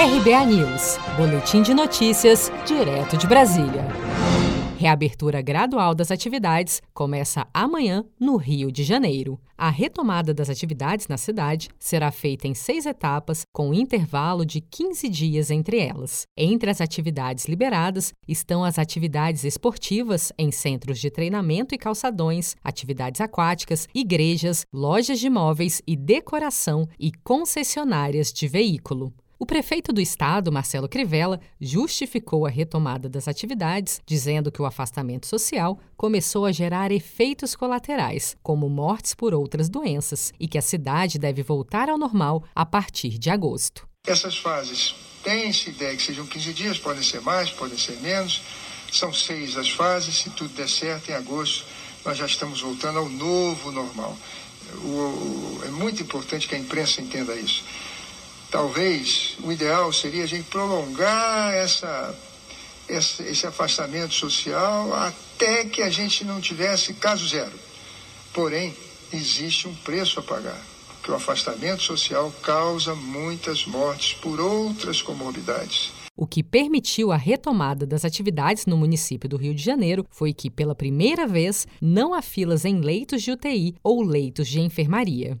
RBA News, Boletim de Notícias, direto de Brasília. Reabertura gradual das atividades começa amanhã no Rio de Janeiro. A retomada das atividades na cidade será feita em seis etapas, com um intervalo de 15 dias entre elas. Entre as atividades liberadas estão as atividades esportivas em centros de treinamento e calçadões, atividades aquáticas, igrejas, lojas de móveis e decoração e concessionárias de veículo. O prefeito do estado, Marcelo Crivella, justificou a retomada das atividades, dizendo que o afastamento social começou a gerar efeitos colaterais, como mortes por outras doenças, e que a cidade deve voltar ao normal a partir de agosto. Essas fases tem-se ideia que sejam 15 dias, podem ser mais, podem ser menos. São seis as fases, se tudo der certo, em agosto nós já estamos voltando ao novo normal. O, é muito importante que a imprensa entenda isso talvez o ideal seria a gente prolongar essa, esse, esse afastamento social até que a gente não tivesse caso zero. Porém, existe um preço a pagar, porque o afastamento social causa muitas mortes por outras comorbidades. O que permitiu a retomada das atividades no município do Rio de Janeiro foi que, pela primeira vez, não há filas em leitos de UTI ou leitos de enfermaria